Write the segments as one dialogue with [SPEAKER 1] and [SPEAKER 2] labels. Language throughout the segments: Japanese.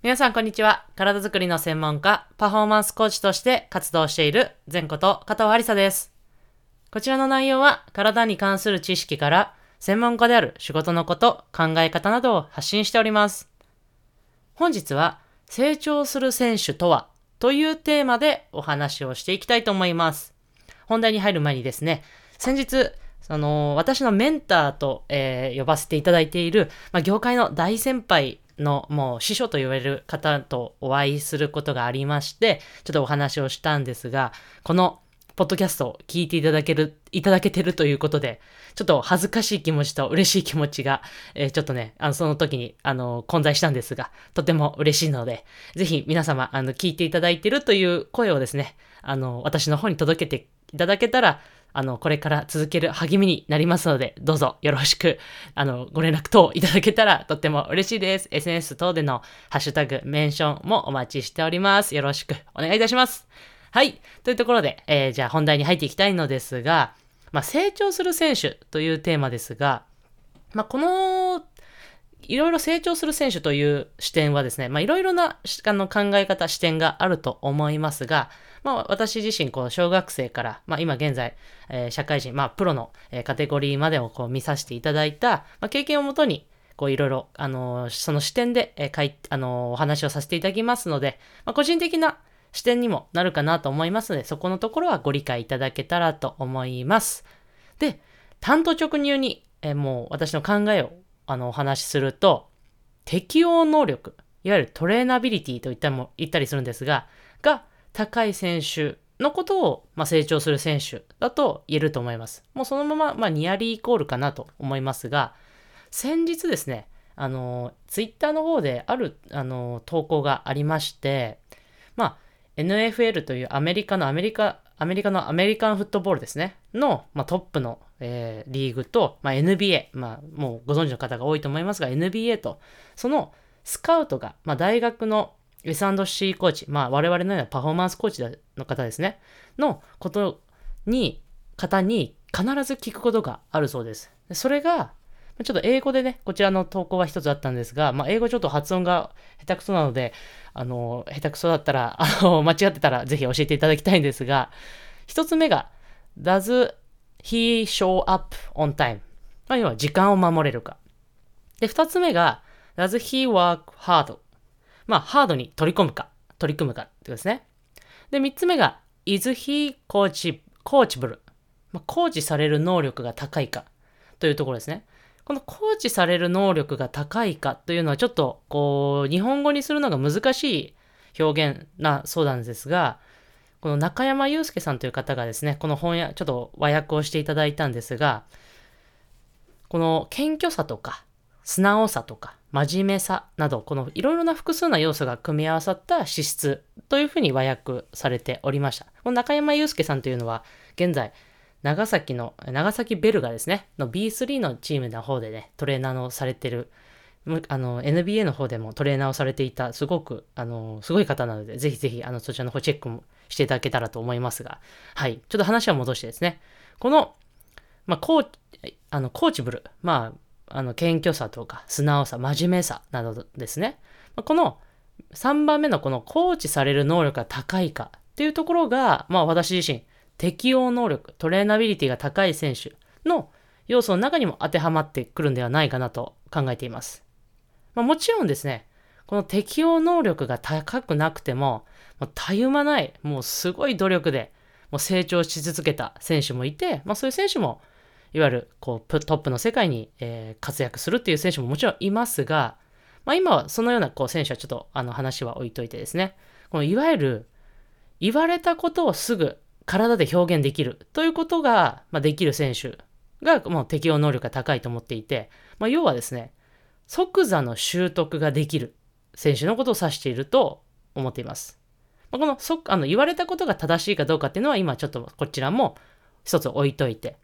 [SPEAKER 1] 皆さんこんにちは。体づくりの専門家、パフォーマンスコーチとして活動している前こと加藤ありさです。こちらの内容は体に関する知識から専門家である仕事のこと、考え方などを発信しております。本日は成長する選手とはというテーマでお話をしていきたいと思います。本題に入る前にですね、先日、その、私のメンターと、えー呼ばせていただいている、まあ、業界の大先輩のもう師匠と言われる方とお会いすることがありまして、ちょっとお話をしたんですが、このポッドキャストを聞いていただける、いただけてるということで、ちょっと恥ずかしい気持ちと嬉しい気持ちが、えーちょっとね、あの、その時に、あの、混在したんですが、とても嬉しいので、ぜひ皆様、あの、聞いていただいてるという声をですね、あの、私の方に届けていただけたら、あの、これから続ける励みになりますので、どうぞよろしく、あの、ご連絡等いただけたらとっても嬉しいです。SNS 等でのハッシュタグ、メンションもお待ちしております。よろしくお願いいたします。はい。というところで、えーじゃあ本題に入っていきたいのですが、まあ、成長する選手というテーマですが、まあ、この、いろいろ成長する選手という視点はですね、まあ、いろいろなあの考え方、視点があると思いますが、まあ、私自身、こう、小学生から、まあ、今現在、えー社会人、まあ、プロの、えカテゴリーまでをこう見させていただいた、まあ、経験をもとに、こう、いろいろ、あのーその視点で、えーかい、あのーお話をさせていただきますので、まあ、個人的な視点にもなるかなと思いますので、そこのところはご理解いただけたらと思います。で、単刀直入に、えーもう私の考えをあのお話しすると、適応能力、いわゆるトレーナビリティと言ったも言ったりするんですが、が高い選手のことを、まあ、成長する選手だと言えると思います。もうそのまま、まあ、ニアリーイコールかなと思いますが、先日ですね、あの、ツイッターの方である、あの、投稿がありまして、まあ、NFL というアメリカのアメリカ、アメリカのアメリカンフットボールですね、の、まあ、トップの、えーリーグと、まあ、NBA、まあ、もうご存知の方が多いと思いますが、NBA と、そのスカウトが、まあ、大学の S&C コーチ、まあ、我々のようなパフォーマンスコーチの方ですね、のことに、方に必ず聞くことがあるそうです。それが、ちょっと英語でね、こちらの投稿は一つあったんですが、まあ、英語ちょっと発音が下手くそなので、あの、下手くそだったら、あの、間違ってたらぜひ教えていただきたいんですが、一つ目が、does he show up on time? まあ、要は時間を守れるか。で、二つ目が、does he work hard? まあ、ハードに取り込むか、取り組むかってことですね。で、三つ目が、is he coach, coachable? まあ、コーチされる能力が高いかというところですね。このコーチされる能力が高いかというのはちょっとこう日本語にするのが難しい表現なそうなんですが、この中山祐介さんという方がですね、この翻訳、ちょっと和訳をしていただいたんですが、この謙虚さとか、素直さとか、真面目さなど、このいろいろな複数な要素が組み合わさった資質というふうに和訳されておりました。この中山祐介さんというのは、現在、長崎の、長崎ベルガですね、の B3 のチームの方でね、トレーナーをされてる、あの、NBA の方でもトレーナーをされていた、すごく、あの、すごい方なので、ぜひぜひ、あの、そちらの方チェックもしていただけたらと思いますが、はい。ちょっと話は戻してですね、この、まあ、コーチ、あの、コーチブル、まあ、あの、謙虚さとか、素直さ、真面目さなどですね、まあこの3番目のこのコーチされる能力が高いかっていうところが、まあ私自身、適応能力、トレーナビリティが高い選手の要素の中にも当てはまってくるんではないかなと考えています。まあ、もちろんですね、この適応能力が高くなくても、もうたゆまない、もうすごい努力で、もう成長し続けた選手もいて、まあそういう選手も、いわゆるこうトップの世界に、えー活躍するっていう選手ももちろんいますが、まあ今はそのようなこう選手はちょっとあの話は置いといてですね、このいわゆる言われたことをすぐ体で表現できるということが、まあ、できる選手がもう適応能力が高いと思っていて、まあ、要はですね、即座の習得ができる選手のことを指していると思っています。このそあの言われたことが正しいかどうかっていうのは今ちょっとこちらも一つ置いといて、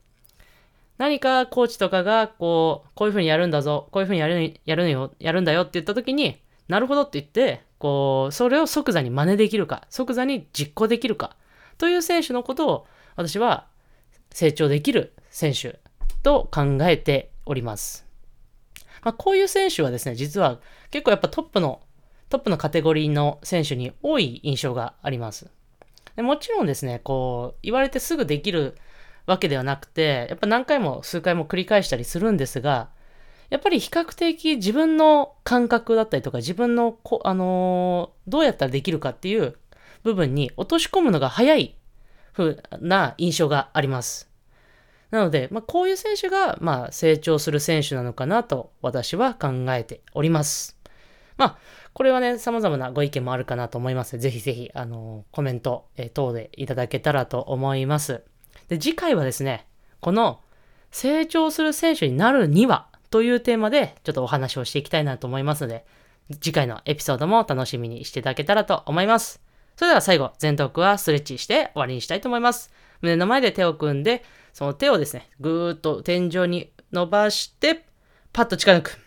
[SPEAKER 1] 何かコーチとかがこう、こういうふうにやるんだぞ、こういうふうにやるやるよ、やるんだよって言った時に、なるほどって言って、こう、それを即座に真似できるか、即座に実行できるか、という選手のことを私は成長できる選手と考えております。まあ、こういう選手はですね、実は結構やっぱトップの、トップのカテゴリーの選手に多い印象があります。でもちろんですね、こう、言われてすぐできるわけではなくて、やっぱ何回も数回も繰り返したりするんですが、やっぱり比較的自分の感覚だったりとか、自分のこ、あのー、どうやったらできるかっていう部分に落とし込むのが早い風な印象があります。なので、まあ、こういう選手が、まあ、成長する選手なのかなと私は考えております。まあ、これはね、様々なご意見もあるかなと思います。ぜひぜひ、あのコメント、え等でいただけたらと思います。で、次回はですね、この成長する選手になるにはというテーマでちょっとお話をしていきたいなと思いますので、次回のエピソードも楽しみにしていただけたらと思います。それでは最後、前頭はストレッチして終わりにしたいと思います。胸の前で手を組んで、その手をですね、ぐーっと天井に伸ばして、パッと近づく。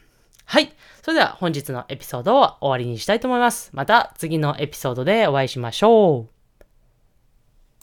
[SPEAKER 1] はい。それでは本日のエピソードを終わりにしたいと思います。また次のエピソードでお会いしましょう。